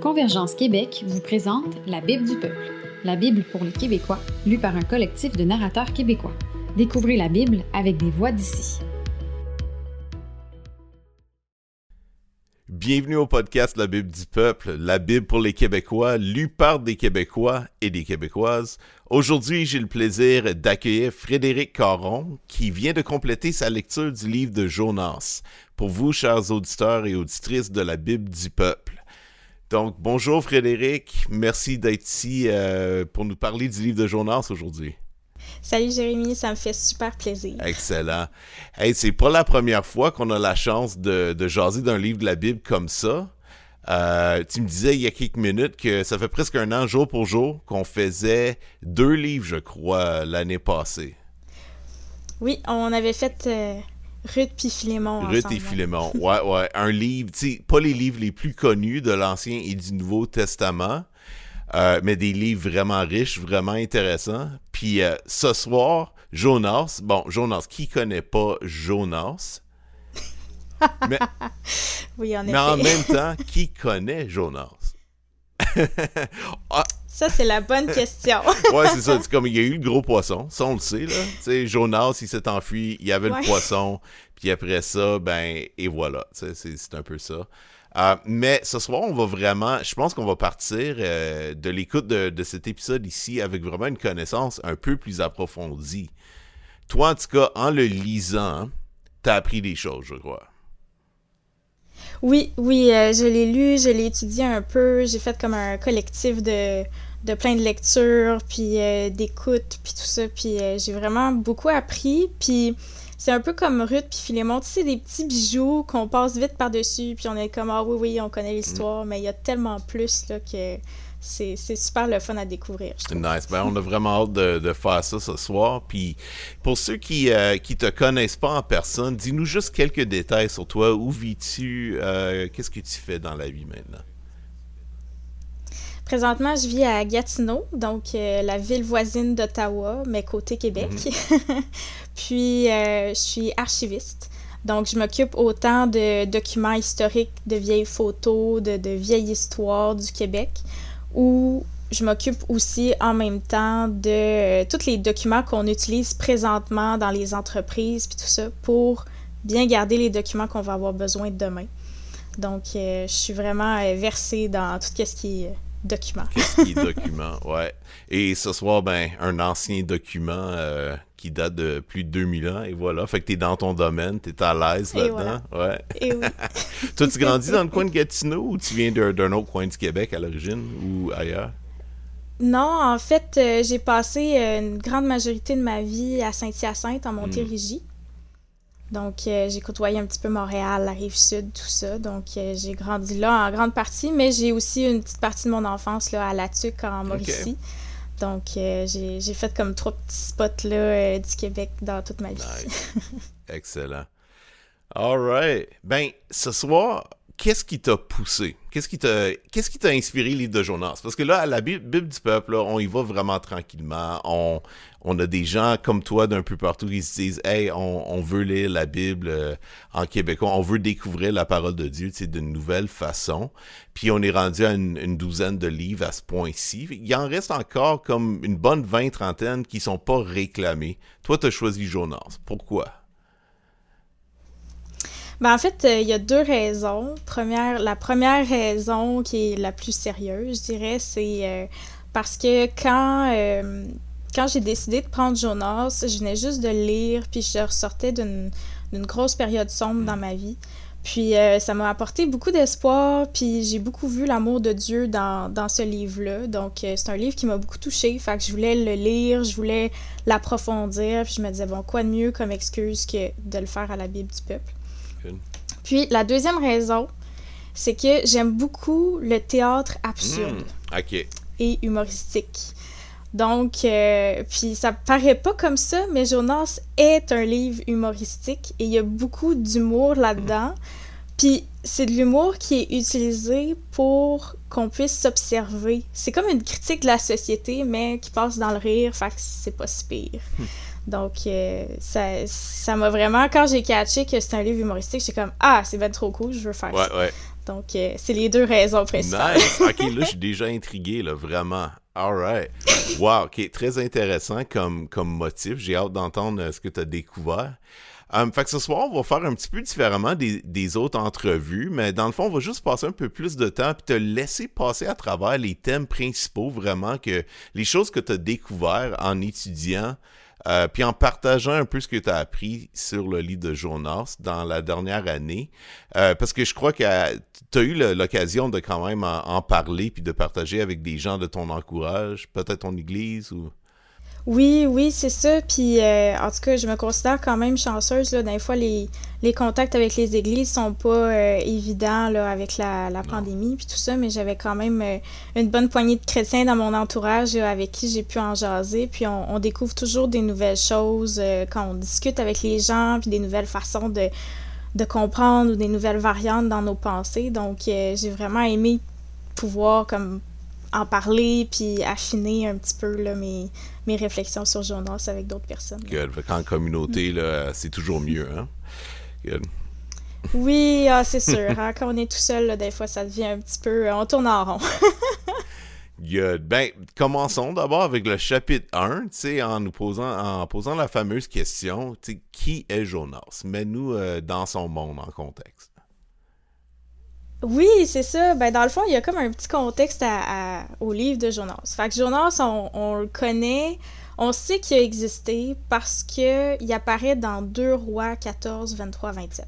Convergence Québec vous présente La Bible du peuple, la Bible pour les Québécois, lue par un collectif de narrateurs québécois. Découvrez la Bible avec des voix d'ici. Bienvenue au podcast La Bible du peuple, la Bible pour les Québécois, lue par des Québécois et des Québécoises. Aujourd'hui, j'ai le plaisir d'accueillir Frédéric Caron, qui vient de compléter sa lecture du livre de Jonas. Pour vous, chers auditeurs et auditrices de la Bible du peuple. Donc, bonjour Frédéric, merci d'être ici euh, pour nous parler du livre de Jonas aujourd'hui. Salut Jérémy, ça me fait super plaisir. Excellent. Hey, c'est pas la première fois qu'on a la chance de, de jaser d'un livre de la Bible comme ça. Euh, tu me disais il y a quelques minutes que ça fait presque un an, jour pour jour, qu'on faisait deux livres, je crois, l'année passée. Oui, on avait fait euh, Ruth puis Philémon. Ruth et Philémon, ouais, ouais. Un livre, tu sais, pas les livres les plus connus de l'Ancien et du Nouveau Testament, euh, mais des livres vraiment riches, vraiment intéressants. Puis euh, ce soir, Jonas, bon, Jonas, qui connaît pas Jonas? mais, oui, en mais en même temps, qui connaît Jonas? ah, ça, c'est la bonne question. ouais, c'est ça. C'est comme il y a eu le gros poisson. Ça, on le sait, là. Tu sais, Jonas, il s'est enfui, il y avait le poisson. Puis après ça, ben, et voilà. C'est un peu ça. Euh, mais ce soir, on va vraiment, je pense qu'on va partir euh, de l'écoute de, de, cet épisode ici avec vraiment une connaissance un peu plus approfondie. Toi, en tout cas, en le lisant, t'as appris des choses, je crois. Oui, oui, euh, je l'ai lu, je l'ai étudié un peu, j'ai fait comme un collectif de, de plein de lectures, puis euh, d'écoute, puis tout ça, puis euh, j'ai vraiment beaucoup appris, puis c'est un peu comme Ruth puis Philémon, tu sais, des petits bijoux qu'on passe vite par-dessus, puis on est comme, ah oui, oui, on connaît l'histoire, mais il y a tellement plus, là, que c'est super le fun à découvrir. Nice. Ben, on a vraiment hâte de, faire ça ce soir. Puis pour ceux qui ne qui te connaissent pas en personne, dis-nous juste quelques détails sur toi. Où vis-tu? Euh, qu'est-ce que tu fais dans la vie maintenant? Présentement, je vis à Gatineau, donc euh, la ville voisine d'Ottawa, mais côté Québec. Mhm. Puis, euh, je suis archiviste. Donc, je m'occupe autant de documents historiques, de vieilles photos, de, de vieilles histoires du Québec, où je m'occupe aussi en même temps de euh, tous les documents qu'on utilise présentement dans les entreprises, puis tout ça, pour bien garder les documents qu'on va avoir besoin demain. Donc, je suis vraiment versée dans tout ce qui est document. Qu'est-ce qui est document, ouais. Et ce soir, ben, un ancien document euh, qui date de plus de 2000 ans, et voilà. Fait que t'es dans ton domaine, t'es à l'aise là-dedans, ouais. Et oui. Toi, tu grandis dans le coin de Gatineau ou tu viens d'un autre coin du Québec à l'origine ou ailleurs? Non, en fait, euh, j'ai passé euh, une grande majorité de ma vie à Saint-Hyacinthe, en Montérégie. Donc, euh, j'ai côtoyé un petit peu Montréal, la rive sud, tout ça. Donc, j'ai grandi là en grande partie, mais j'ai aussi une petite partie de mon enfance là, à La Tuque, en Mauricie. Donc, euh, j'ai fait comme trois petits spots là, du Québec dans toute ma vie. Excellent. All right. Ben, ce soir, qu'est-ce qui t'a poussé? Qu'est-ce qui t'a inspiré le livre de Jonas? Parce que là, à la Bible, du peuple, on y va vraiment tranquillement. On, on a des gens comme toi d'un peu partout qui se disent Hey, on, veut lire la Bible euh, en québécois, on veut découvrir la parole de Dieu d'une nouvelle façon. Puis on est rendu à une, douzaine de livres à ce point-ci. Il en reste encore comme une bonne vingt, trentaine qui sont pas réclamés. Toi, tu as choisi Jonas. Pourquoi? Ben, en fait, euh, il y a deux raisons. Première, la première raison qui est la plus sérieuse, je dirais, c'est euh, parce que quand, euh, quand j'ai décidé de prendre Jonas, je venais juste de lire, puis je ressortais d'une grosse période sombre dans ma vie. Puis ça m'a apporté beaucoup d'espoir, puis j'ai beaucoup vu l'amour de Dieu dans, dans ce livre-là. Donc c'est un livre qui m'a beaucoup touchée, fait que je voulais le lire, je voulais l'approfondir, puis je me disais, bon, quoi de mieux comme excuse que de le faire à la Bible du peuple? Puis la deuxième raison, c'est que j'aime beaucoup le théâtre absurde hmm, et humoristique. Donc, euh, puis ça paraît pas comme ça, mais Jonas est un livre humoristique et il y a beaucoup d'humour là-dedans. Puis c'est de l'humour qui est utilisé pour qu'on puisse s'observer. C'est comme une critique de la société, mais qui passe dans le rire, fait que c'est pas si pire. Hmm. Donc, euh, ça m'a vraiment, quand j'ai catché que c'était un livre humoristique, j'étais comme, ah, c'est bien trop cool, je veux faire ouais, ça. Ouais. Donc, c'est les deux raisons principales. Nice! Ok, là, je suis déjà intrigué, là, vraiment. Alright. Wow, ok, très intéressant comme, comme motif. J'ai hâte d'entendre ce que tu as découvert. Um, fait que ce soir, on va faire un petit peu différemment des, autres entrevues, mais dans le fond, on va juste passer un peu plus de temps et te laisser passer à travers les thèmes principaux, vraiment, que les choses que tu as découvertes en étudiant, euh, puis en partageant un peu ce que tu as appris sur le livre de Jonas dans la dernière année. Euh, parce que je crois que tu as eu l'occasion de quand même en, en parler puis de partager avec des gens de ton encourage, peut-être ton église ou... Oui, oui, c'est ça. Puis, euh, en tout cas, je me considère quand même chanceuse. Là. Des fois, les, les contacts avec les églises sont pas euh, évidents là, avec la, la pandémie puis tout ça, mais j'avais quand même euh, une bonne poignée de chrétiens dans mon entourage avec qui j'ai pu en jaser. Puis, on, découvre toujours des nouvelles choses quand on discute avec les gens, puis des nouvelles façons de, de comprendre ou des nouvelles variantes dans nos pensées. Donc, j'ai vraiment aimé pouvoir comme en parler puis affiner un petit peu là, mes, mes réflexions sur Jonas avec d'autres personnes. Good. En communauté, là, c'est toujours mieux. Hein? Good. Oui, ah, c'est sûr. Hein. Quand on est tout seul, des fois, ça devient un petit peu. On tourne en rond. Good. Ben, commençons d'abord avec le chapitre 1, en nous posant, en posant la fameuse question, qui est Jonas? Mets-nous euh, dans son monde en contexte. Oui, c'est ça. Ben, dans le fond, il y a comme un petit contexte à, au livre de Jonas. Fait que Jonas, on, le connaît, on sait qu'il a existé parce qu'il apparaît dans 2 Rois 14, 23, 27.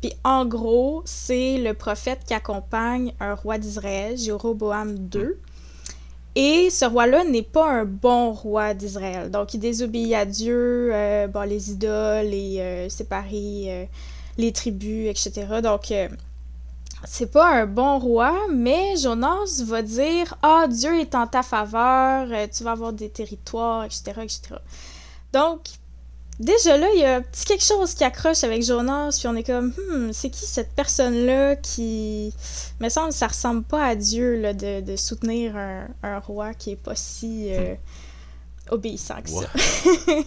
Puis en gros, c'est le prophète qui accompagne un roi d'Israël, Jéroboam II. Et ce roi-là n'est pas un bon roi d'Israël. Donc, il désobéit à Dieu, euh, bon, les idoles, et euh, séparer euh, les tribus, etc. Donc, c'est pas un bon roi, mais Jonas va dire Ah, Dieu est en ta faveur, euh, tu vas avoir des territoires, etc. etc. Donc, déjà là, il y a un petit quelque chose qui accroche avec Jonas, puis on est comme Hmm, c'est qui cette personne-là qui. Me semble ça ressemble pas à Dieu là, de, soutenir un, roi qui est pas si. Euh, obéissant que ça.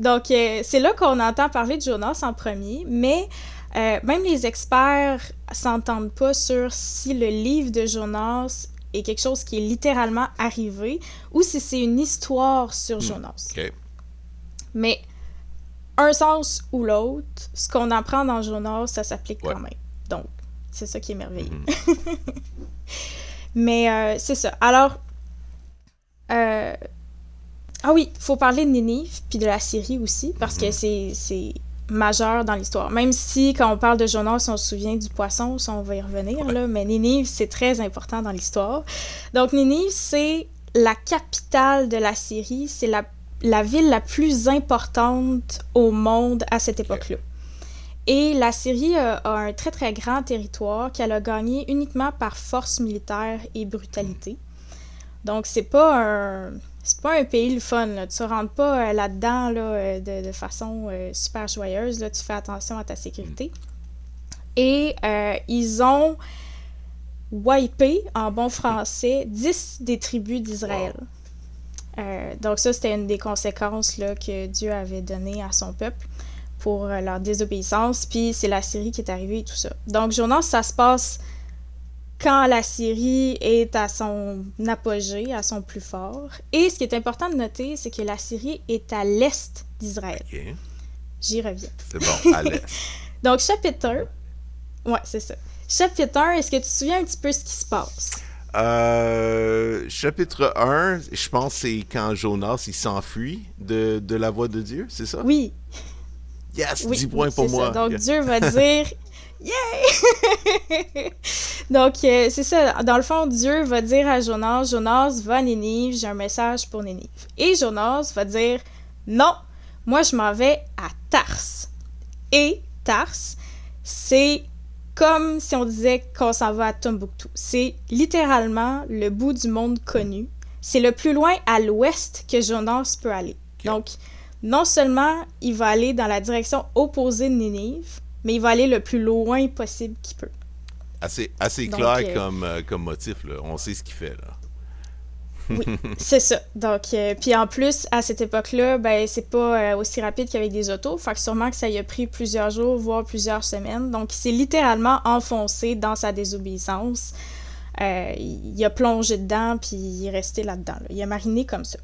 Donc, euh, c'est là qu'on entend parler de Jonas en premier, mais euh, même les experts s'entendent pas sur si le livre de Jonas est quelque chose qui est littéralement arrivé ou si c'est une histoire sur hmm. Jonas. Mais un sens ou l'autre, ce qu'on apprend dans Jonas, ça s'applique quand même. Donc, c'est ça qui est merveilleux. Hmm. Mais euh, c'est ça. Alors, euh, ah oui, il faut parler de Ninive puis de la Syrie aussi, parce que hmm. c'est majeur dans l'histoire. Même si, quand on parle de Jonas, on se souvient du poisson, ça, on va y revenir, là, mais Ninive, c'est très important dans l'histoire. Donc, Ninive, c'est la capitale de la Syrie, c'est la, la, ville la plus importante au monde à cette époque-là. Et la Syrie a, un très, très grand territoire qu'elle a gagné uniquement par force militaire et brutalité. Donc, c'est pas un c'est pas un pays le fun. Là. Tu rentres pas euh, là-dedans là, euh, de, façon euh, super joyeuse. Là. Tu fais attention à ta sécurité. Et ils ont wipé, en bon français, 10 des tribus d'Israël. donc ça, c'était une des conséquences là, que Dieu avait données à son peuple pour leur désobéissance. Puis c'est la Syrie qui est arrivée et tout ça. Donc Jonas, ça se passe quand la Syrie est à son apogée, à son plus fort. Et ce qui est important de noter, c'est que la Syrie est à l'est d'Israël. J'y reviens. C'est bon, à l'est. Donc, chapitre 1. Ouais, c'est ça. Chapitre 1, est-ce que tu te souviens un petit peu ce qui se passe? Euh, chapitre 1, je pense c'est quand Jonas il s'enfuit de, de, la voix de Dieu, c'est ça? Oui. Yes, 10 points pour moi. Donc Dieu va dire Yay! Donc, euh, c'est ça. Dans le fond, Dieu va dire à Jonas Jonas, va à Nénive, j'ai un message pour Nénive. Et Jonas va dire Non, moi je m'en vais à Tars. Et Tars, c'est comme si on disait qu'on s'en va à Tombouctou. C'est littéralement le bout du monde connu. C'est le plus loin à l'ouest que Jonas peut aller. Donc, non seulement il va aller dans la direction opposée de Nénive, mais il va aller le plus loin possible qu'il peut. Assez, assez clair euh, comme, euh, comme motif, là. On sait ce qu'il fait, là. Oui, c'est ça. Donc, euh, puis en plus, à cette époque-là, ben, c'est pas euh, aussi rapide qu'avec des autos. Fait que sûrement que ça y a pris plusieurs jours, voire plusieurs semaines. Donc, il s'est littéralement enfoncé dans sa désobéissance. Euh, il a plongé dedans, puis il est resté là-dedans. Il a mariné comme ça.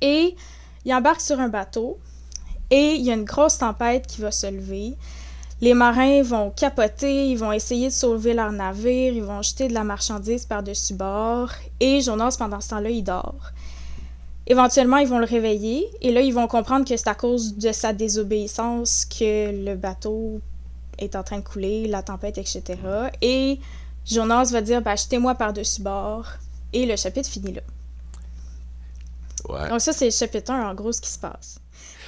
Et il embarque sur un bateau, et il y a une grosse tempête qui va se lever. Les marins vont capoter, ils vont essayer de sauver leur navire, ils vont jeter de la marchandise par-dessus bord, et Jonas, pendant ce temps-là, il dort. Éventuellement, ils vont le réveiller, et là, ils vont comprendre que c'est à cause de sa désobéissance que le bateau est en train de couler, la tempête, etc. Et Jonas va dire, ben, jetez-moi par-dessus bord, et le chapitre finit là. Ouais. Donc ça, c'est le chapitre 1, en gros, ce qui se passe.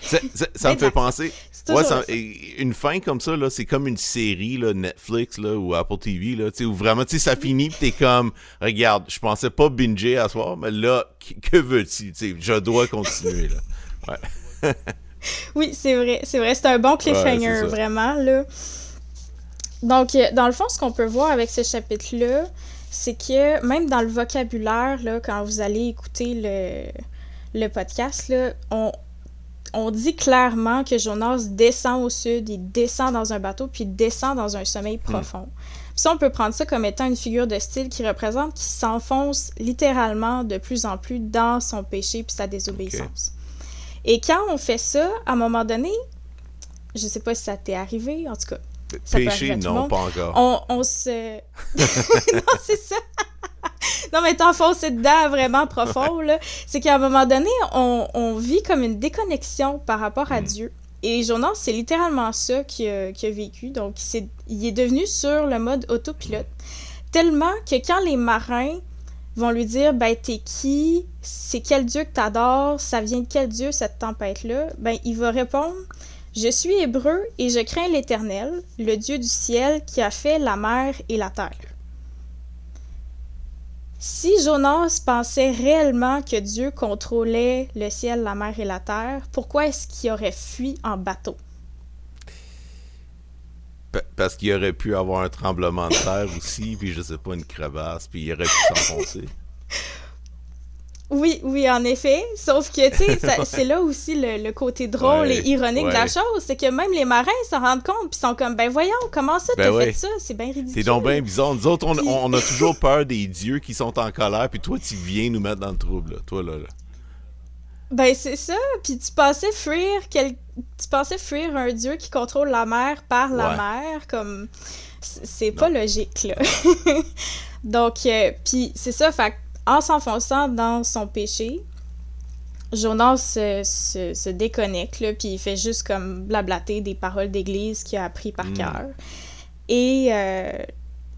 Ça, ça- ça me fait penser. Ouais, ça- et une fin comme ça, là, c'est comme une série, là, Netflix là, ou Apple TV, là, où vraiment, ça finit, pis t'es comme, regarde, je pensais pas binger à soir, mais là, que, veux-tu? Je dois continuer, là. Ouais. Oui, c'est vrai, c'est vrai. C'est un bon cliffhanger, Ouais, vraiment, là. Donc, euh, dans le fond, ce qu'on peut voir avec ce chapitre-là, c'est que même dans le vocabulaire, là, quand vous allez écouter le, le podcast, là, on, on dit clairement que Jonas descend au sud, il descend dans un bateau, puis il descend dans un sommeil profond. Puis ça, on peut prendre ça comme étant une figure de style qui représente qu'il s'enfonce littéralement de plus en plus dans son péché puis sa désobéissance. Et quand on fait ça, à un moment donné, je sais pas si ça t'est arrivé, en tout cas, Ça Péché, arriver à tout le non, monde. pas encore. on, on se... non, c'est ça. Non, mais t'enfoncer dedans vraiment profond, là. C'est qu'à un moment donné, on, on vit comme une déconnexion par rapport à Dieu. Et Jonas, c'est littéralement ça qu'il a, a vécu. Donc, il est devenu sur le mode autopilote. Tellement que quand les marins vont lui dire ben t'es qui? C'est quel dieu que t'adores? Ça vient de quel dieu cette tempête là ben il va répondre je suis hébreu et je crains l'Éternel, le Dieu du ciel qui a fait la mer et la terre. Si Jonas pensait réellement que Dieu contrôlait le ciel, la mer et la terre, pourquoi est-ce qu'il aurait fui en bateau? Pa- Parce qu'il aurait pu avoir un tremblement de terre aussi, puis je sais pas, une crevasse, puis il aurait pu s'enfoncer. Oui, oui, en effet. Sauf que, tu sais, c'est là aussi le, le côté drôle Ouais, et ironique de la chose. C'est que même les marins s'en rendent compte, puis sont comme, ben voyons, comment ça Ben t'as ouais. fait ça? C'est bien ridicule. C'est donc bien bizarre. Nous autres, on, Puis- on a toujours peur des dieux qui sont en colère, puis toi, tu viens nous mettre dans le trouble, là. Toi, là, là. Ben c'est ça, puis tu pensais fuir quel... tu pensais fuir un dieu qui contrôle la mer par la mer comme c'est pas logique là. Donc euh, puis c'est ça fait en s'enfonçant dans son péché, Jonas se, se, se déconnecte là, puis il fait juste comme blablater des paroles d'église qu'il a appris par Mm. cœur. Et euh,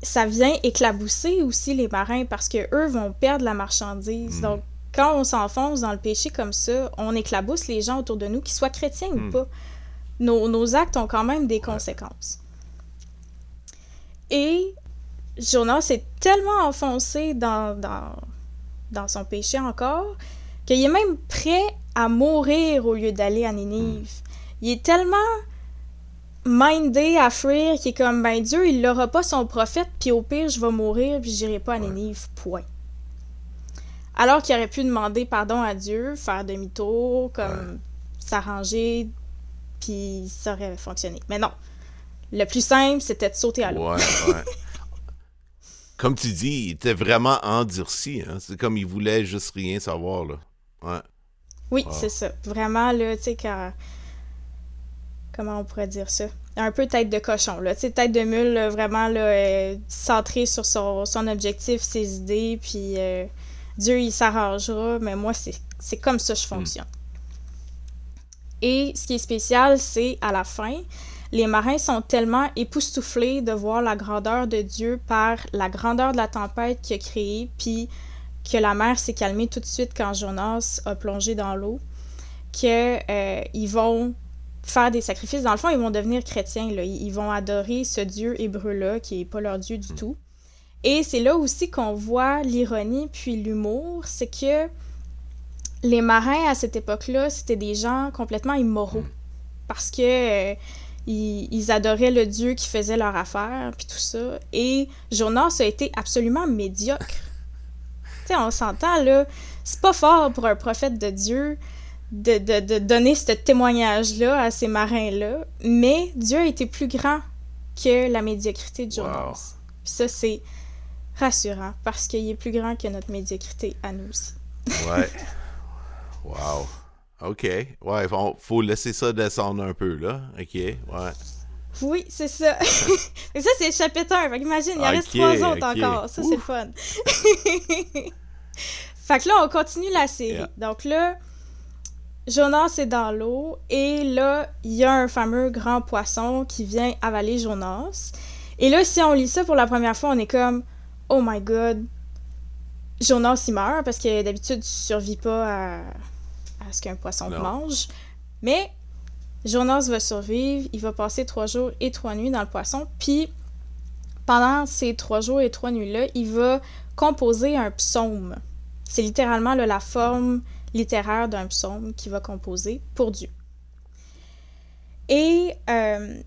ça vient éclabousser aussi les marins parce que eux vont perdre la marchandise. Mm. Donc quand on s'enfonce dans le péché comme ça, on éclabousse les gens autour de nous, qu'ils soient chrétiens ou Mm. pas. Nos, nos actes ont quand même des conséquences. Et Jonas est tellement enfoncé dans, dans, dans son péché encore qu'il est même prêt à mourir au lieu d'aller à Ninive. Il est tellement mindé à fuir qu'il est comme ben Dieu il n'aura pas son prophète puis au pire je vais mourir puis j'irai pas à Ninive point. Alors qu'il aurait pu demander pardon à Dieu faire demi-tour comme s'arranger puis ça aurait fonctionné. Mais non. Le plus simple c'était de sauter à l'eau. Ouais, ouais. Comme tu dis, il était vraiment endurci. Hein? C'est comme il voulait juste rien savoir, là. Ouais. Oui, Wow. c'est ça. Vraiment, là, tu sais, quand... Comment on pourrait dire ça? Un peu tête de cochon, là. Tu sais, tête de mule, là, vraiment, là, euh, centré sur son, son objectif, ses idées, puis euh, Dieu, il s'arrangera, mais moi, c'est c'est comme ça que je fonctionne. Et ce qui est spécial, c'est à la fin, les marins sont tellement époustouflés de voir la grandeur de Dieu par la grandeur de la tempête qu'il a créée, puis que la mer s'est calmée tout de suite quand Jonas a plongé dans l'eau, que euh, vont faire des sacrifices. Dans le fond, ils vont devenir chrétiens. Là. Ils ils vont adorer ce Dieu hébreu-là, qui n'est pas leur Dieu du tout. Et c'est là aussi qu'on voit l'ironie puis l'humour, c'est que les marins à cette époque-là, c'était des gens complètement immoraux. Parce que euh, ils, ils adoraient le Dieu qui faisait leur affaire, puis tout ça. Et Jonas a été absolument médiocre. sais, on s'entend, là, c'est pas fort pour un prophète de Dieu de, de, de donner ce témoignage-là à ces marins-là, mais Dieu a été plus grand que la médiocrité de Jonas. Puis ça, c'est rassurant, parce qu'il est plus grand que notre médiocrité à nous aussi. ouais. Wow. OK. Ouais, faut, faut laisser ça descendre un peu, là. OK, ouais. Oui, c'est ça. Et ça, c'est le chapitre 1. Fait qu'imagine, il en reste trois autres encore. Ça, c'est le fun. fait que là, on continue la série. Donc là, Jonas est dans l'eau et là, il y a un fameux grand poisson qui vient avaler Jonas. Et là, si on lit ça pour la première fois, on est comme Oh my god, Jonas il meurt parce que d'habitude tu survis pas à, ce qu'un poisson mange. Mais Jonas va survivre, il va passer trois jours et trois nuits dans le poisson, puis pendant ces trois jours et trois nuits-là, il va composer un psaume. C'est littéralement la forme littéraire d'un psaume qu'il va composer pour Dieu. Et euh,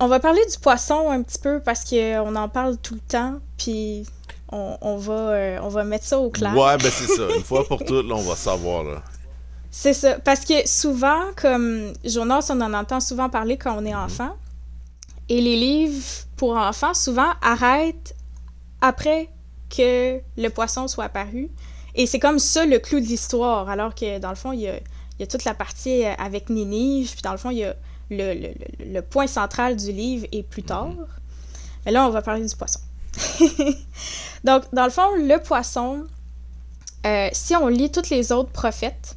on va parler du poisson un petit peu parce qu'on en parle tout le temps, puis on, va, euh, on va mettre ça au clair. Ouais, ben c'est ça. Une fois pour toutes, là, on va savoir. Là. C'est ça. Parce que souvent, comme Jonas, on en entend souvent parler quand on est mhm. enfant. Et les livres pour enfants, souvent, arrêtent après que le poisson soit apparu. Et c'est comme ça le clou de l'histoire. Alors que, dans le fond, il y a, toute la partie euh, avec Ninive. Puis, dans le fond, il y a le, point central du livre est plus tard. Mhm. Mais là, on va parler du poisson. Donc, dans le fond, le poisson, euh, si on lit tous les autres prophètes,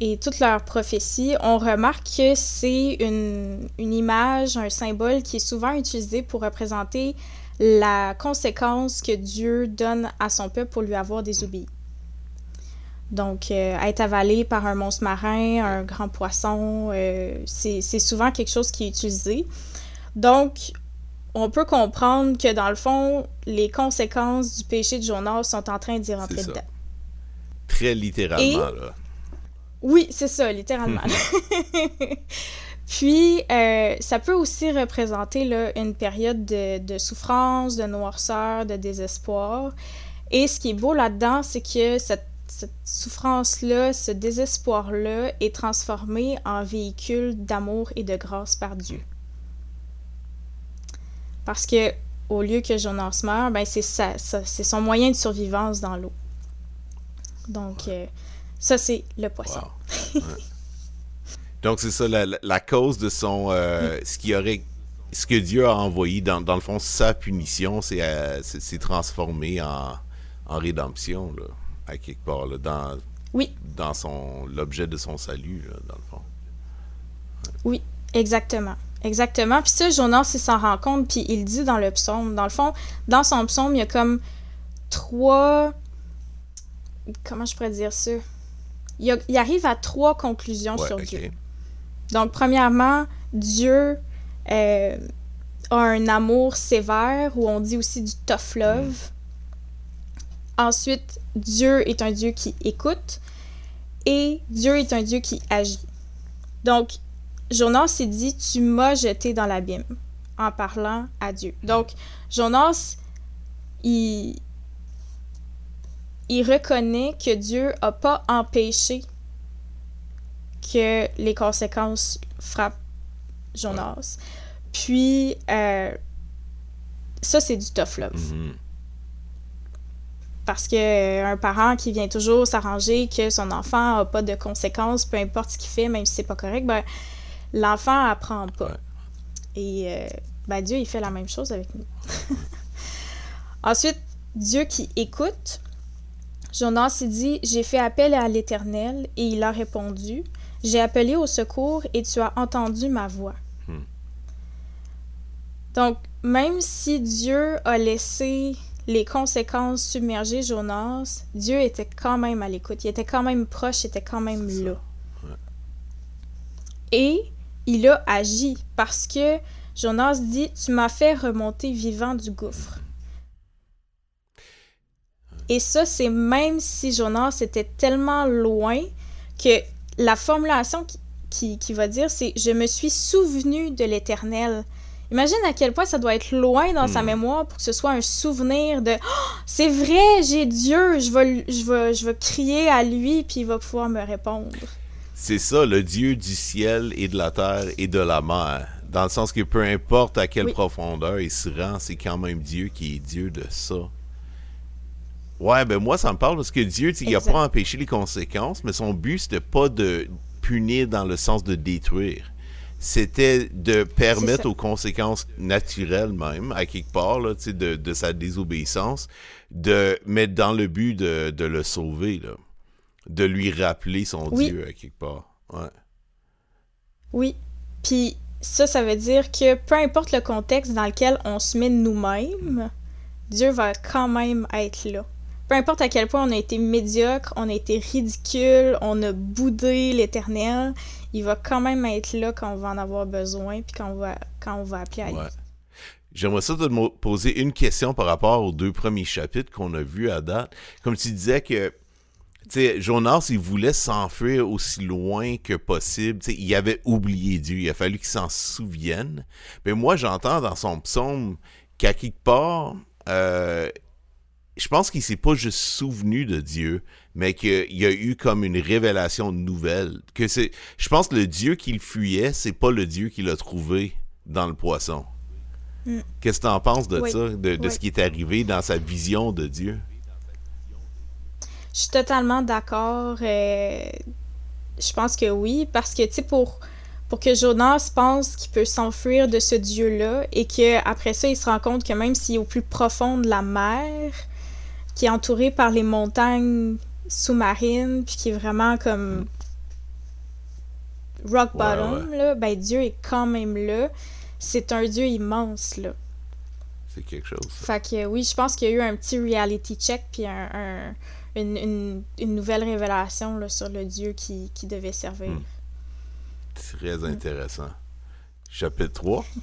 et toutes leurs prophéties, on remarque que c'est une, image, un symbole qui est souvent utilisé pour représenter la conséquence que Dieu donne à son peuple pour lui avoir désobéi. Donc, euh, être avalé par un monstre marin, un grand poisson, euh, c'est souvent quelque chose qui est utilisé. Donc, on peut comprendre que dans le fond, les conséquences du péché de Jonas sont en train d'y rentrer dedans. Très littéralement, là. Oui, c'est ça, littéralement. Puis, euh, ça peut aussi représenter là, une période de, souffrance, de noirceur, de désespoir. Et ce qui est beau là-dedans, c'est que cette, souffrance-là, ce désespoir-là est transformé en véhicule d'amour et de grâce par Dieu. Parce que au lieu que Jonas meure, ben c'est c'est son moyen de survivance dans l'eau. Donc, euh, ça, c'est le poisson. Donc, c'est ça, la, cause de son. Euh, ce qui aurait. Ce que Dieu a envoyé, dans, dans le fond, sa punition, c'est euh, transformé en, en rédemption, là, à quelque part, là, dans, oui. dans son l'objet de son salut, là, dans le fond. Oui, exactement. Exactement. Puis ça, Jonas, il s'en rend compte, puis il dit dans le psaume. Dans le fond, dans son psaume, il y a comme trois. Comment je pourrais dire ça? Il, arrive à trois conclusions sur Dieu. Donc, premièrement, Dieu euh, a un amour sévère, ou on dit aussi du tough love. Hmm. Ensuite, Dieu est un Dieu qui écoute et Dieu est un Dieu qui agit. Donc, Jonas s'est dit Tu m'as jeté dans l'abîme en parlant à Dieu. Donc, Jonas, il, il reconnaît que Dieu n'a pas empêché que les conséquences frappent Jonas. Puis, euh, ça, c'est du tough love. Mm-hmm. Parce que euh, un parent qui vient toujours s'arranger que son enfant n'a pas de conséquences, peu importe ce qu'il fait, même si c'est pas correct, ben, l'enfant apprend pas. Et euh, ben, Dieu, il fait la même chose avec nous. Ensuite, Dieu qui écoute, Jonas dit J'ai fait appel à l'Éternel, et il a répondu J'ai appelé au secours, et tu as entendu ma voix. Hmm. Donc, même si Dieu a laissé les conséquences submerger Jonas, Dieu était quand même à l'écoute. Il était quand même proche, il était quand même là. Et il a agi parce que Jonas dit Tu m'as fait remonter vivant du gouffre. Et ça, c'est même si Jonas était tellement loin que la formulation qui, qui, va dire, c'est Je me suis souvenu de l'Éternel Imagine à quel point ça doit être loin dans sa Hmm. mémoire pour que ce soit un souvenir de Oh, c'est vrai, j'ai Dieu, je vais, je, vais, je vais crier à lui, puis il va pouvoir me répondre. C'est ça, le Dieu du ciel et de la terre et de la mer. Dans le sens que peu importe à quelle Oui. profondeur il se rend, c'est quand même Dieu qui est Dieu de ça. Ouais, ben moi, ça me parle parce que Dieu, tu sais, il a Exact. pas empêché les conséquences, mais son but, c'était pas de punir dans le sens de détruire. C'était de permettre aux conséquences naturelles même, à quelque part, là, tu sais, de, de sa désobéissance, de mettre dans le but de, de le sauver, là. de lui rappeler son Oui. Dieu, à quelque part. Ouais. Oui. Puis ça, ça veut dire que peu importe le contexte dans lequel on se met nous-mêmes, Dieu va quand même être là. Peu importe à quel point on a été médiocre, on a été ridicule, on a boudé l'éternel, il va quand même être là quand on va en avoir besoin, puis quand on va, quand on va appeler à lui. Ouais. J'aimerais ça te poser une question par rapport aux deux premiers chapitres qu'on a vus à date. Comme tu disais que, tu sais, Jonas, il voulait s'enfuir aussi loin que possible. Tu sais, il avait oublié Dieu. Il a fallu qu'il s'en souvienne. Mais moi, j'entends dans son psaume qu'à quelque part, euh, je pense qu'il s'est pas juste souvenu de Dieu, mais qu'il y a eu comme une révélation nouvelle. Que c'est, je pense que le Dieu qu'il fuyait, c'est pas le Dieu qu'il a trouvé dans le poisson. Mm. Qu'est-ce que tu en penses de Oui. ça, de, de Oui. ce qui est arrivé dans sa vision de Dieu? Je suis totalement d'accord. euh, je pense que oui, parce que, tu sais, pour, pour que Jonas pense qu'il peut s'enfuir de ce Dieu-là et qu'après ça, il se rend compte que même s'il est au plus profond de la mer, qui est entouré par les montagnes sous-marines, puis qui est vraiment comme rock Ouais, bottom, là, ben Dieu est quand même là. C'est un Dieu immense, là. C'est quelque chose. ça. Fait que oui, je pense qu'il y a eu un petit reality check puis un, un- une, une- une nouvelle révélation là, sur le Dieu qui, qui devait servir. Hmm. Très intéressant. Chapitre 3.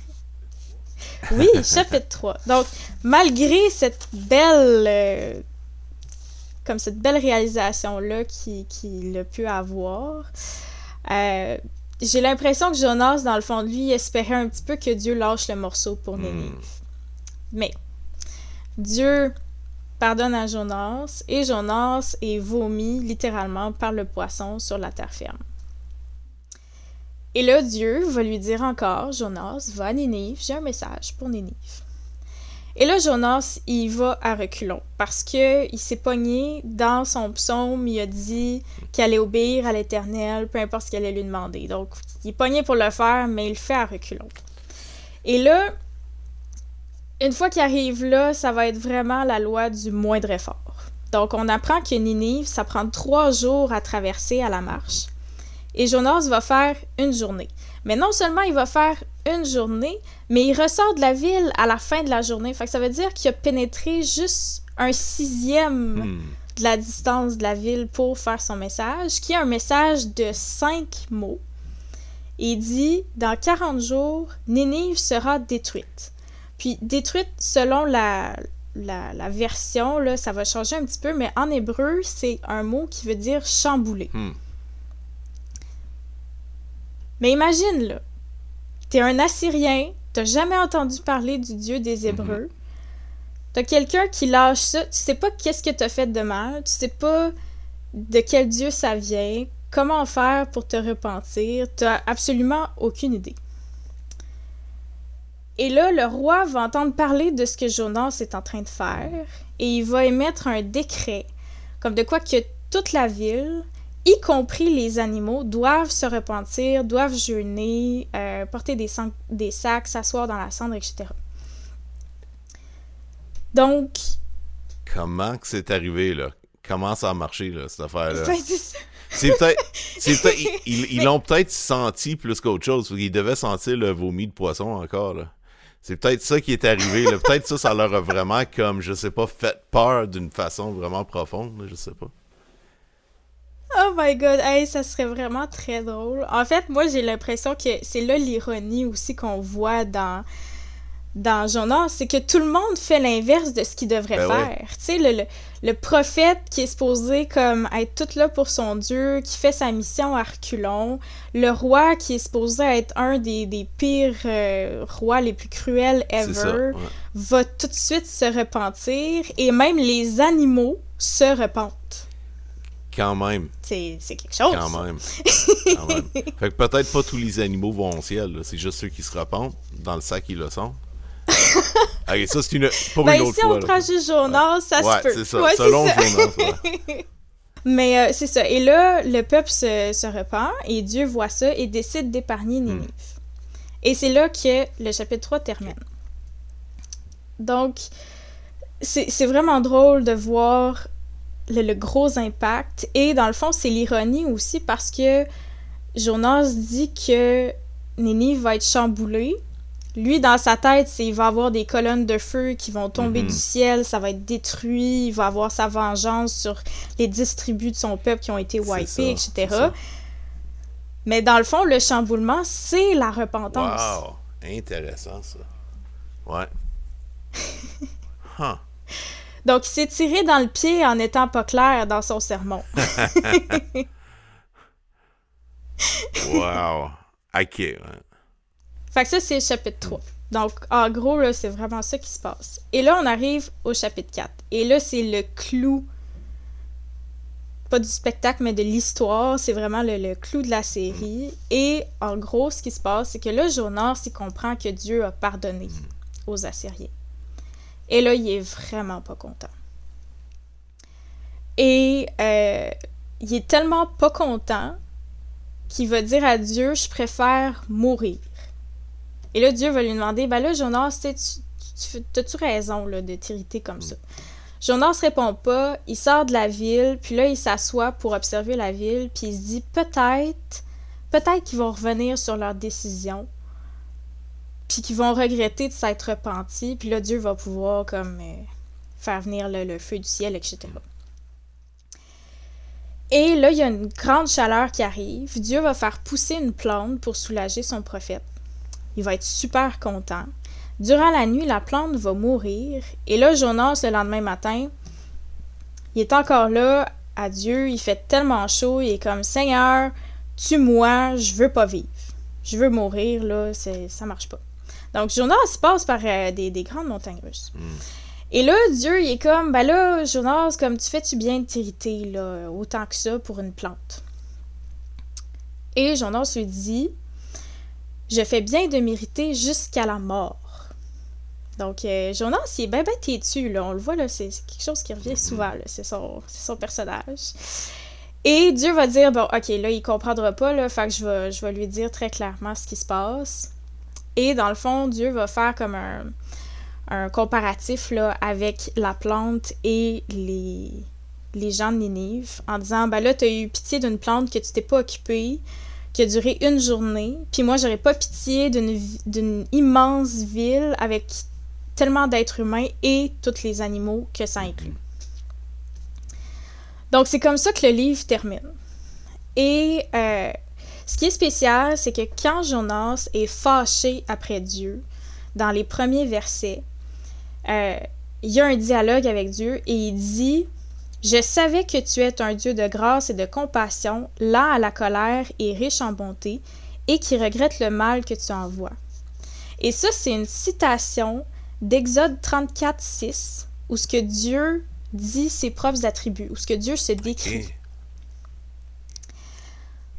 Oui, chapitre 3. Donc, malgré cette belle euh, comme cette belle réalisation-là qu'il qui a pu avoir, euh, j'ai l'impression que Jonas, dans le fond de lui, espérait un petit peu que Dieu lâche le morceau pour Nénive. Hmm. Mais Dieu pardonne à Jonas et Jonas est vomi littéralement par le poisson sur la terre ferme. Et là, Dieu va lui dire encore, Jonas, va à Nénive, j'ai un message pour Nénive. Et là, Jonas, il va à reculons parce que il s'est pogné dans son psaume, il a dit qu'il allait obéir à l'Éternel, peu importe ce qu'il allait lui demander. Donc, il est pogné pour le faire, mais il le fait à reculons. Et là, une fois qu'il arrive là, ça va être vraiment la loi du moindre effort. Donc, on apprend que Ninive, ça prend trois jours à traverser à la marche. Et Jonas va faire une journée. Mais non seulement il va faire une journée, mais il ressort de la ville à la fin de la journée. Fait que ça veut dire qu'il a pénétré juste un sixième Hmm. de la distance de la ville pour faire son message, qui est un message de cinq mots. Il dit Dans 40 jours, Nénive sera détruite. Puis, détruite selon la, la, la version, là, ça va changer un petit peu, mais en hébreu, c'est un mot qui veut dire chambouler. Hmm. Mais imagine, là, t'es un Assyrien, t'as jamais entendu parler du Dieu des Hébreux, t'as quelqu'un qui lâche ça, tu sais pas qu'est-ce que t'as fait de mal, tu sais pas de quel Dieu ça vient, comment faire pour te repentir, t'as absolument aucune idée. Et là, le roi va entendre parler de ce que Jonas est en train de faire et il va émettre un décret, comme de quoi que toute la ville, y compris les animaux, doivent se repentir, doivent jeûner, euh, porter des, sacs, s'asseoir dans la cendre, etc. Donc, Comment que c'est arrivé, là? Comment ça a marché, là, cette affaire-là? ben, c'est peut-être. ils- l'ont peut-être senti plus qu'autre chose. parce qu'ils devaient sentir le vomi de poisson encore, là. C'est peut-être ça qui est arrivé. Peut-être ça, ça leur a vraiment, comme, je sais pas, fait peur d'une façon vraiment profonde, là, je sais pas. Oh my god, hey, ça serait vraiment très drôle. En fait, moi, j'ai l'impression que c'est là l'ironie aussi qu'on voit dans, dans Jonas, c'est que tout le monde fait l'inverse de ce qu'il devrait Ben faire. Tu sais, le, le, le prophète qui est supposé comme être tout là pour son Dieu, qui fait sa mission à reculons, le roi qui est supposé être un des, des pires euh, rois les plus cruels ça. ever, ouais. va tout de suite se repentir, et même les animaux se repentent. Quand même. C'est quelque chose. Quand même. Quand même. Fait que peut-être pas tous les animaux vont au ciel. C'est juste ceux qui se repentent. Dans le sac, ils le sont. ok, ça, c'est une. Pour Ben, une autre si fois. on prend juste Jonas, ça ouais, se peut. c'est ça. Ouais, Selon ça. Jonas, ouais. Mais euh, c'est ça. Et là, le peuple se, se repent et Dieu voit ça et décide d'épargner Hmm. Ninive. Et c'est là que le chapitre 3 termine. Donc, c'est vraiment drôle de voir le, le gros impact. Et dans le fond, c'est l'ironie aussi parce que Jonas dit que Ninive va être chamboulée. Lui, dans sa tête, c'est il va avoir des colonnes de feu qui vont tomber Mhm. du ciel, ça va être détruit, il va avoir sa vengeance sur les dix tribus de son peuple qui ont été wipées, ça, etc. Mais dans le fond, le chamboulement, c'est la repentance. Wow! Intéressant, ça. Ouais. Huh. Donc, il s'est tiré dans le pied en étant pas clair dans son sermon. Wow. OK. Fait que ça, c'est le chapitre 3. Donc, en gros, là, c'est vraiment ça qui se passe. Et là, on arrive au chapitre 4. Et là, c'est le clou, pas du spectacle, mais de l'histoire. C'est vraiment le, le clou de la série. Et en gros, ce qui se passe, c'est que là, Jonas, il comprend que Dieu a pardonné aux Assyriens. Et là, il est vraiment pas content. Et euh, il est tellement pas content qu'il va dire à Dieu, je préfère mourir. Et là, Dieu va lui demander, ben là, Jonas, tu, sais, tu, tu, as-tu raison là, de t'irriter comme ça? Jonas répond pas, il sort de la ville, puis là, il s'assoit pour observer la ville, puis il se dit, peut-être, peut-être qu'ils vont revenir sur leur décision, puis qu'ils vont regretter de s'être repentis, puis là, Dieu va pouvoir, comme, euh, faire venir le, feu du ciel, etc. Et là, il y a une grande chaleur qui arrive. Dieu va faire pousser une plante pour soulager son prophète. Il va être super content. Durant la nuit, la plante va mourir. Et là, Jonas, le lendemain matin, il est encore là à Dieu. Il fait tellement chaud. Il est comme Seigneur, tue-moi, je veux pas vivre. Je veux mourir, là, ça marche pas. Donc, Jonas passe par euh, des, des grandes montagnes russes. Et là, Dieu, il est comme, ben là, Jonas, comme tu fais-tu bien de t'irriter, là, autant que ça pour une plante? Et Jonas lui dit, je fais bien de m'irriter jusqu'à la mort. Donc, euh, Jonas, il est bien, bien têtu, là. On le voit, là, c'est quelque chose qui revient souvent, là. C'est son, c'est son personnage. Et Dieu va dire, bon, ok, là, il comprendra pas, là, fait que je vais, je vais lui dire très clairement ce qui se passe. Et dans le fond, Dieu va faire comme un, un comparatif là, avec la plante et les, les gens de Ninive en disant ben là, tu as eu pitié d'une plante que tu t'es pas occupée, qui a duré une journée, puis moi, j'aurais pas pitié d'une immense ville avec tellement d'êtres humains et tous les animaux que ça inclut. Donc, c'est comme ça que le livre termine. Et euh, ce qui est spécial, c'est que quand Jonas est fâché après Dieu, dans les premiers versets, euh, il y a un dialogue avec Dieu et il dit Je savais que tu es un Dieu de grâce et de compassion, lent à la colère et riche en bonté, et qui regrette le mal que tu envoies. Et ça, c'est une citation d'Exode 34, 6, où ce que Dieu dit ses propres attributs, où ce que Dieu se décrit.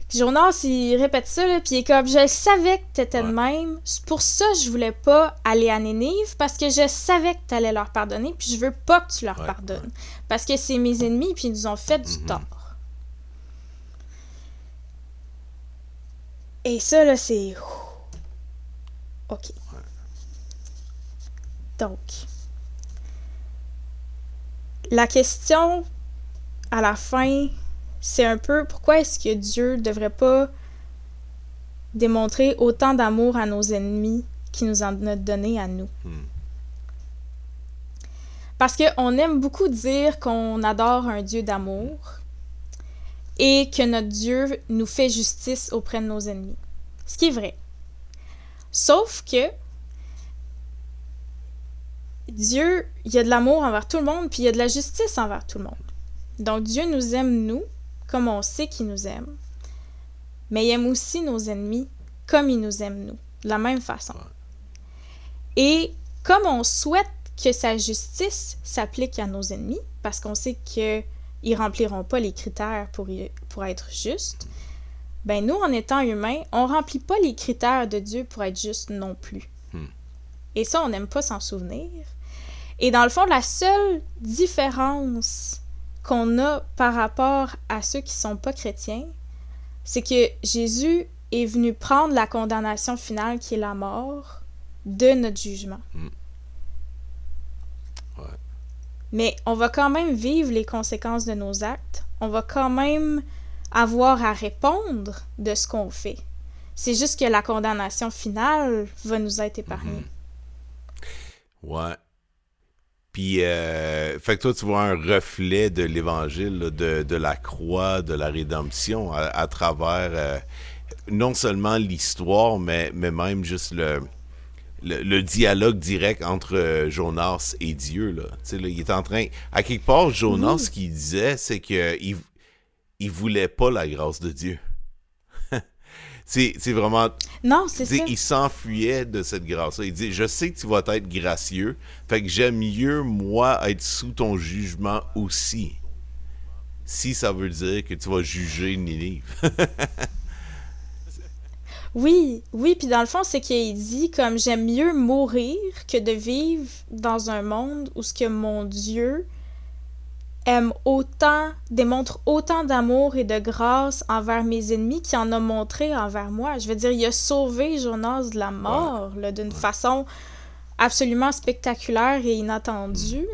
Ok. Jonas, il répète ça, là, puis il est comme, je savais que t'étais de Ouais. même. C'est pour ça que je voulais pas aller à Nénive, parce que je savais que t'allais leur pardonner, puis je veux pas que tu leur Ouais, pardonnes. Parce que c'est mes ennemis, puis ils nous ont fait du Mhm. tort. Et ça, là, c'est... OK. Donc, la question à la fin, c'est un peu pourquoi est-ce que Dieu devrait pas démontrer autant d'amour à nos ennemis qu'il nous en a donné à nous? Hmm. Parce qu'on aime beaucoup dire qu'on adore un Dieu d'amour et que notre Dieu nous fait justice auprès de nos ennemis. Ce qui est vrai. Sauf que Dieu, il y a de l'amour envers tout le monde, puis il y a de la justice envers tout le monde. Donc Dieu nous aime, nous, comme on sait qu'il nous aime, mais il aime aussi nos ennemis comme il nous aime, nous, de la même façon. Et comme on souhaite que sa justice s'applique à nos ennemis, parce qu'on sait qu'ils ne rempliront pas les critères pour, pour être justes, ben nous, en étant humains, on remplit pas les critères de Dieu pour être juste non plus. Hmm. Et ça, on n'aime pas s'en souvenir. Et dans le fond, la seule différence qu'on a par rapport à ceux qui sont pas chrétiens, c'est que Jésus est venu prendre la condamnation finale qui est la mort de notre jugement. Hmm. Mais on va quand même vivre les conséquences de nos actes. On va quand même avoir à répondre de ce qu'on fait. C'est juste que la condamnation finale va nous être épargnée. Hmm. Ouais. Puis, euh, fait que toi, tu vois un reflet de l'évangile, de, de, la croix, de la rédemption à, travers euh, non seulement l'histoire, mais, mais même juste le, le, dialogue direct entre euh, Jonas et Dieu. Là. Là, il est en train. À quelque part, Jonas, ce qu'il disait, c'est qu'il il voulait pas la grâce de Dieu. C'est vraiment. Non, c'est ça. Il s'enfuyait de cette grâce-là. Il dit Je sais que tu vas être gracieux, fait que j'aime mieux, moi, être sous ton jugement aussi. Si ça veut dire que tu vas juger Ninive. oui, oui, puis dans le fond, c'est qu'il dit comme j'aime mieux mourir que de vivre dans un monde où ce que mon Dieu aime autant, démontre autant d'amour et de grâce envers mes ennemis qu'il en a montré envers moi. Je veux dire, il a sauvé Jonas de la mort d'une façon absolument spectaculaire et inattendue.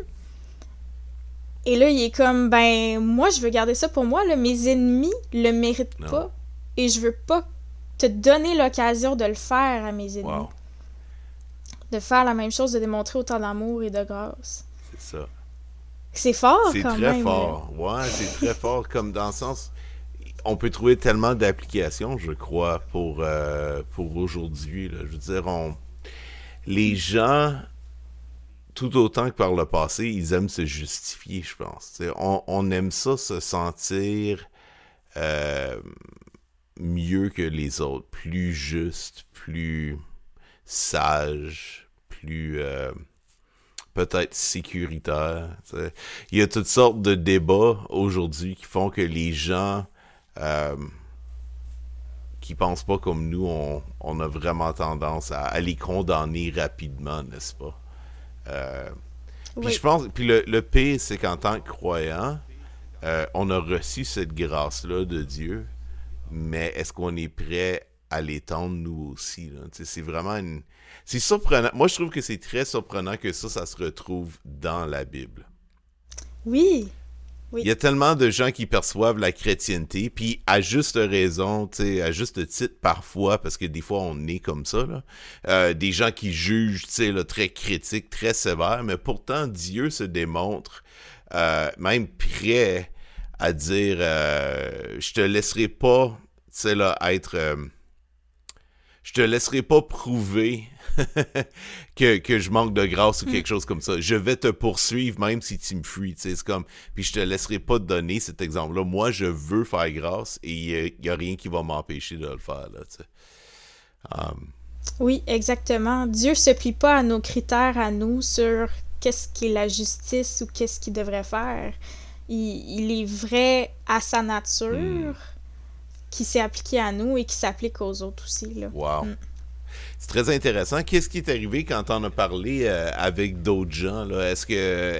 Et là, il est comme, ben, moi, je veux garder ça pour moi. Là. Mes ennemis le méritent pas. Et je veux pas te donner l'occasion de le faire à mes ennemis. De faire la même chose, de démontrer autant d'amour et de grâce. C'est ça. C'est fort, C'est très fort. Ouais, c'est très fort. Comme dans le sens, on peut trouver tellement d'applications, je crois, pour, euh, pour aujourd'hui. Je veux dire, on... les gens, tout autant que par le passé, ils aiment se justifier, je pense. On, on, aime ça, se sentir euh, mieux que les autres, plus juste, plus sage, plus. Euh, peut-être sécuritaire. Il y a toutes sortes de débats aujourd'hui qui font que les gens euh, qui pensent pas comme nous, on, a vraiment tendance à, les condamner rapidement, n'est-ce pas? Euh, puis je pense, puis le, le pire, c'est qu'en tant que croyant, euh, on a reçu cette grâce-là de Dieu, mais est-ce qu'on est prêt à l'étendre nous aussi? C'est vraiment une, c'est surprenant. Moi, je trouve que c'est très surprenant que ça, ça se retrouve dans la Bible. Oui. oui. Il y a tellement de gens qui perçoivent la chrétienté, puis à juste raison, à juste titre parfois, parce que des fois on est comme ça, là, euh, des gens qui jugent là, très critiques, très sévères, mais pourtant Dieu se démontre euh, même prêt à dire euh, je te laisserai pas là, être je te laisserai pas prouver que, que, je manque de grâce ou quelque chose comme ça. Je vais te poursuivre même si tu me fuis. C'est comme, puis je te laisserai pas te donner cet exemple-là. Moi, je veux faire grâce et il n'y a, rien qui va m'empêcher de le faire. Là, um, Oui, exactement. Dieu se plie pas à nos critères, à nous, sur qu'est-ce qui est la justice ou qu'est-ce qu'il devrait faire. Il, il, est vrai à sa nature. Mm. qui s'est appliqué à nous et qui s'applique aux autres aussi. Là. Wow. Mm. C'est très intéressant. Qu'est-ce qui est arrivé quand on a parlé euh, avec d'autres gens? Est-ce que.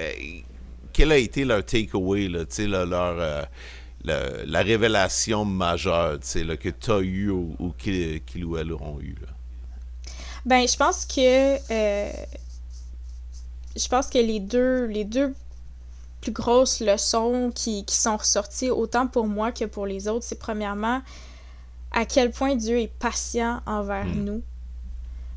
quel a été leur takeaway, leur. Euh, la révélation majeure là, que tu as eu ou, qu'ils ou elles auront eu? Là? Ben, je pense que. Euh, je pense que les deux, les deux plus grosses leçons qui, qui sont ressorties, autant pour moi que pour les autres, c'est premièrement à quel point Dieu est patient envers hmm. nous.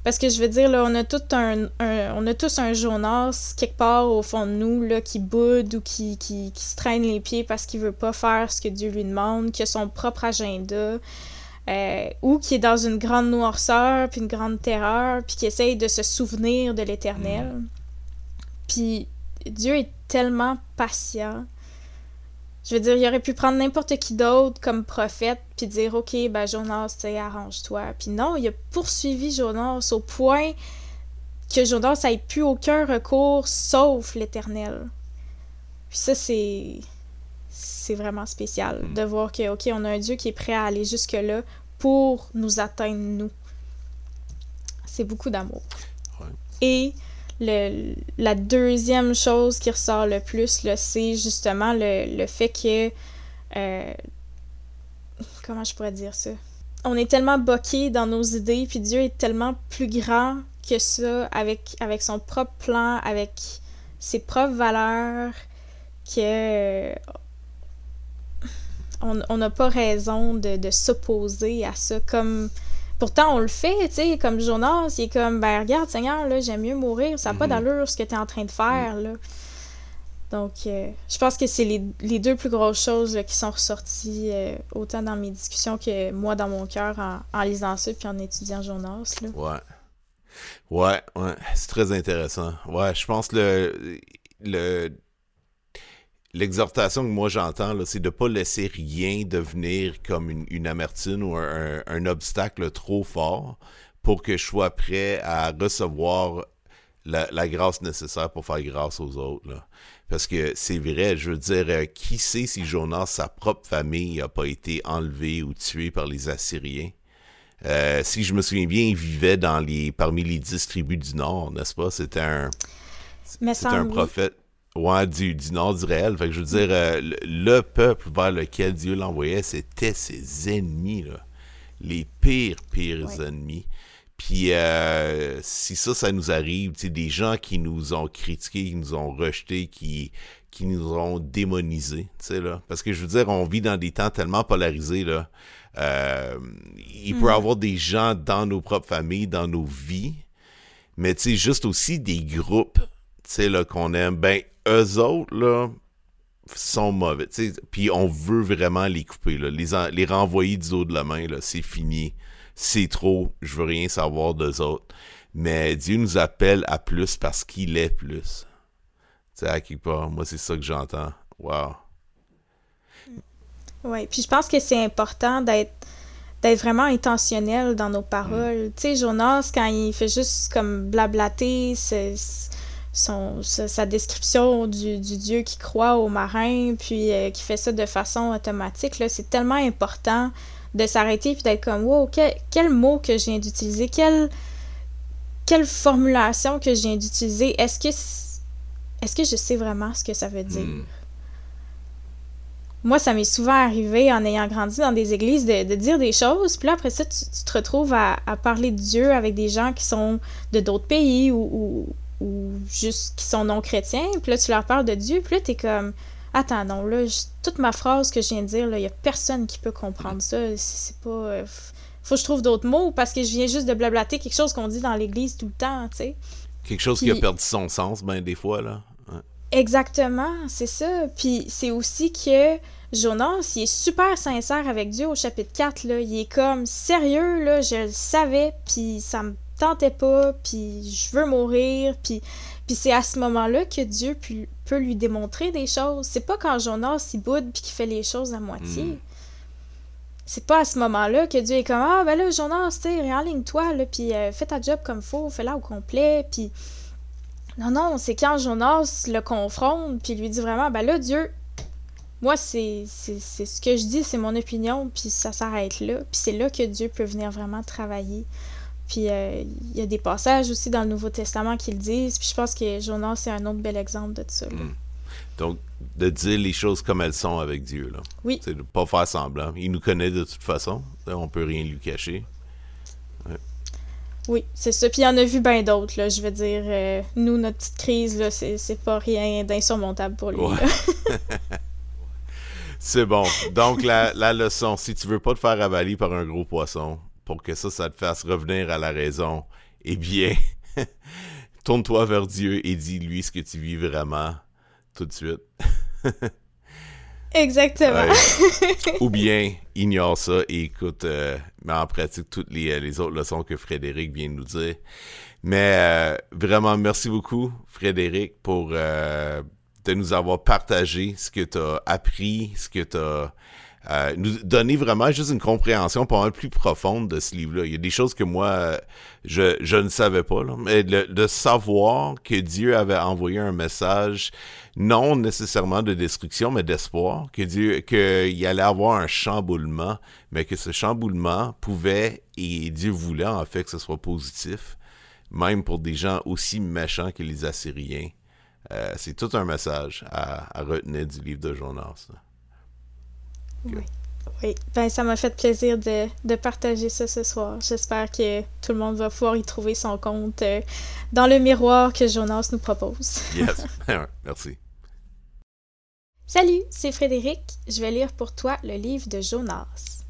Parce que je veux dire, là, on a tout un, on a tous un Jonas quelque part au fond de nous là, qui boude ou qui, qui, qui se traîne les pieds parce qu'il veut pas faire ce que Dieu lui demande, qui a son propre agenda, euh, ou qui est dans une grande noirceur puis une grande terreur, puis qui essaye de se souvenir de l'éternel. Puis Dieu est tellement patient. Je veux dire, il aurait pu prendre n'importe qui d'autre comme prophète, puis dire, OK, ben Jonas, arrange-toi. Puis non, il a poursuivi Jonas au point que Jonas n'ait plus aucun recours sauf l'Éternel. Puis ça, c'est. C'est vraiment spécial de voir que, OK, on a un Dieu qui est prêt à aller jusque-là pour nous atteindre, nous. C'est beaucoup d'amour. Et le, la deuxième chose qui ressort le plus, c'est justement le, le, fait que... Euh, comment je pourrais dire ça? On est tellement boqué dans nos idées, puis Dieu est tellement plus grand que ça, avec, avec son propre plan, avec ses propres valeurs, que on n'a pas raison de, de s'opposer à ça comme Pourtant, on le fait, tu sais, comme Jonas, il est comme, ben regarde, Seigneur, là, j'aime mieux mourir, ça n'a pas mhm. d'allure ce que tu es en train de faire, là. Donc, euh, je pense que c'est les, deux plus grosses choses qui sont ressorties euh, autant dans mes discussions que moi dans mon cœur en, lisant ça puis en étudiant Jonas. Là. Ouais. Ouais, ouais. C'est très intéressant. Ouais, je pense le, le l'exhortation que moi j'entends, c'est de ne pas laisser rien devenir comme une, amertume ou un, obstacle trop fort pour que je sois prêt à recevoir la, grâce nécessaire pour faire grâce aux autres. Parce que c'est vrai, je veux dire, euh, qui sait si Jonas, sa propre famille, n'a pas été enlevée ou tuée par les Assyriens? Euh, si je me souviens bien, il vivait dans les, parmi les dix tribus du Nord, n'est-ce pas? C'était un, un prophète. Ouais, du, du nord réel. Fait que je veux dire, euh, le, peuple vers lequel Dieu l'envoyait, c'était ses ennemis, là. Les pires, pires ennemis. Puis euh, si ça, ça nous arrive, tu sais, des gens qui nous ont critiqués, qui nous ont rejetés, qui, qui nous ont démonisés, tu sais, là. Parce que je veux dire, on vit dans des temps tellement polarisés, là. Euh, il peut y mm. avoir des gens dans nos propres familles, dans nos vies, mais tu sais, juste aussi des groupes, tu sais, là, qu'on aime. Ben, eux autres, là, sont mauvais. Puis on veut vraiment les couper, là, les, les renvoyer du haut de la main, là, c'est fini. C'est trop, je veux rien savoir d'eux autres. Mais Dieu nous appelle à plus parce qu'il est plus. Tu sais, à quelque part, moi, c'est ça que j'entends. Wow. Oui, puis je pense que c'est important d'être d'être vraiment intentionnel dans nos paroles. Mm. Tu sais, Jonas, quand il fait juste comme blablater, c'est son, sa, description du, Dieu qui croit aux marins, puis euh, qui fait ça de façon automatique, là, c'est tellement important de s'arrêter puis d'être comme wow, quel, mot que je viens d'utiliser, quelle, quelle formulation que je viens d'utiliser, est-ce que est-ce que je sais vraiment ce que ça veut dire? Hmm. Moi, ça m'est souvent arrivé en ayant grandi dans des églises de, dire des choses, puis là, après ça, tu, te retrouves à, parler de Dieu avec des gens qui sont de d'autres pays ou ou juste qui sont non chrétiens, puis là tu leur parles de Dieu, puis là t'es comme attends non là toute ma phrase que je viens de dire là, il y a personne qui peut comprendre ça, c'est pas euh, faut que je trouve d'autres mots parce que je viens juste de blablater quelque chose qu'on dit dans l'église tout le temps, tu sais. Quelque chose qui a perdu son sens ben des fois là. Exactement, c'est ça. Puis c'est aussi que Jonas, il est super sincère avec Dieu au chapitre 4 là, il est comme sérieux là, je le savais puis ça me tentais pas, puis je veux mourir, puis, puis c'est à ce moment-là que Dieu peut, lui démontrer des choses. C'est pas quand Jonas il boude puis qu'il fait les choses à moitié. Hmm. C'est pas à ce moment-là que Dieu est comme Ah, ben là, Jonas, tu sais, réaligne-toi, là, puis euh, fais ta job comme faut, fais-la au complet, puis. Non, non, c'est quand Jonas le confronte, puis lui dit vraiment Ben là, Dieu, moi, c'est ce que je dis, c'est mon opinion, puis ça s'arrête là. Puis c'est là que Dieu peut venir vraiment travailler. Puis euh, il y a des passages aussi dans le Nouveau Testament qui le disent. Puis je pense que Jonas, c'est un autre bel exemple de ça. Hmm. Donc, de dire les choses comme elles sont avec Dieu. Là. Oui. C'est de pas faire semblant. Il nous connaît de toute façon. On peut rien lui cacher. Oui, c'est ça. Puis il y en a vu bien d'autres. Là. Je veux dire, euh, nous, notre petite crise, là, c'est, pas rien d'insurmontable pour lui. c'est bon. Donc, la, la leçon, si tu veux pas te faire avaler par un gros poisson, pour que ça, ça te fasse revenir à la raison, eh bien, tourne-toi vers Dieu et dis-lui ce que tu vis vraiment tout de suite. Exactement. Ou bien, ignore ça et écoute, euh, mais en pratique toutes les, les, autres leçons que Frédéric vient de nous dire. Mais vraiment, merci beaucoup, Frédéric, pour de nous avoir partagé ce que tu as appris, ce que tu as euh, nous donner vraiment juste une compréhension pas mal plus profonde de ce livre-là. Il y a des choses que moi, je, je ne savais pas, mais de savoir que Dieu avait envoyé un message, non nécessairement de destruction, mais d'espoir, que Dieu, qu'il allait avoir un chamboulement, mais que ce chamboulement pouvait, et Dieu voulait en fait que ce soit positif, même pour des gens aussi méchants que les Assyriens. Euh, c'est tout un message à, retenir du livre de Jonas. Oui. Oui, ben, ça m'a fait plaisir de, de, partager ça ce soir. J'espère que tout le monde va pouvoir y trouver son compte euh, dans le miroir que Jonas nous propose. yes, merci. Salut, c'est Frédéric. Je vais lire pour toi le livre de Jonas.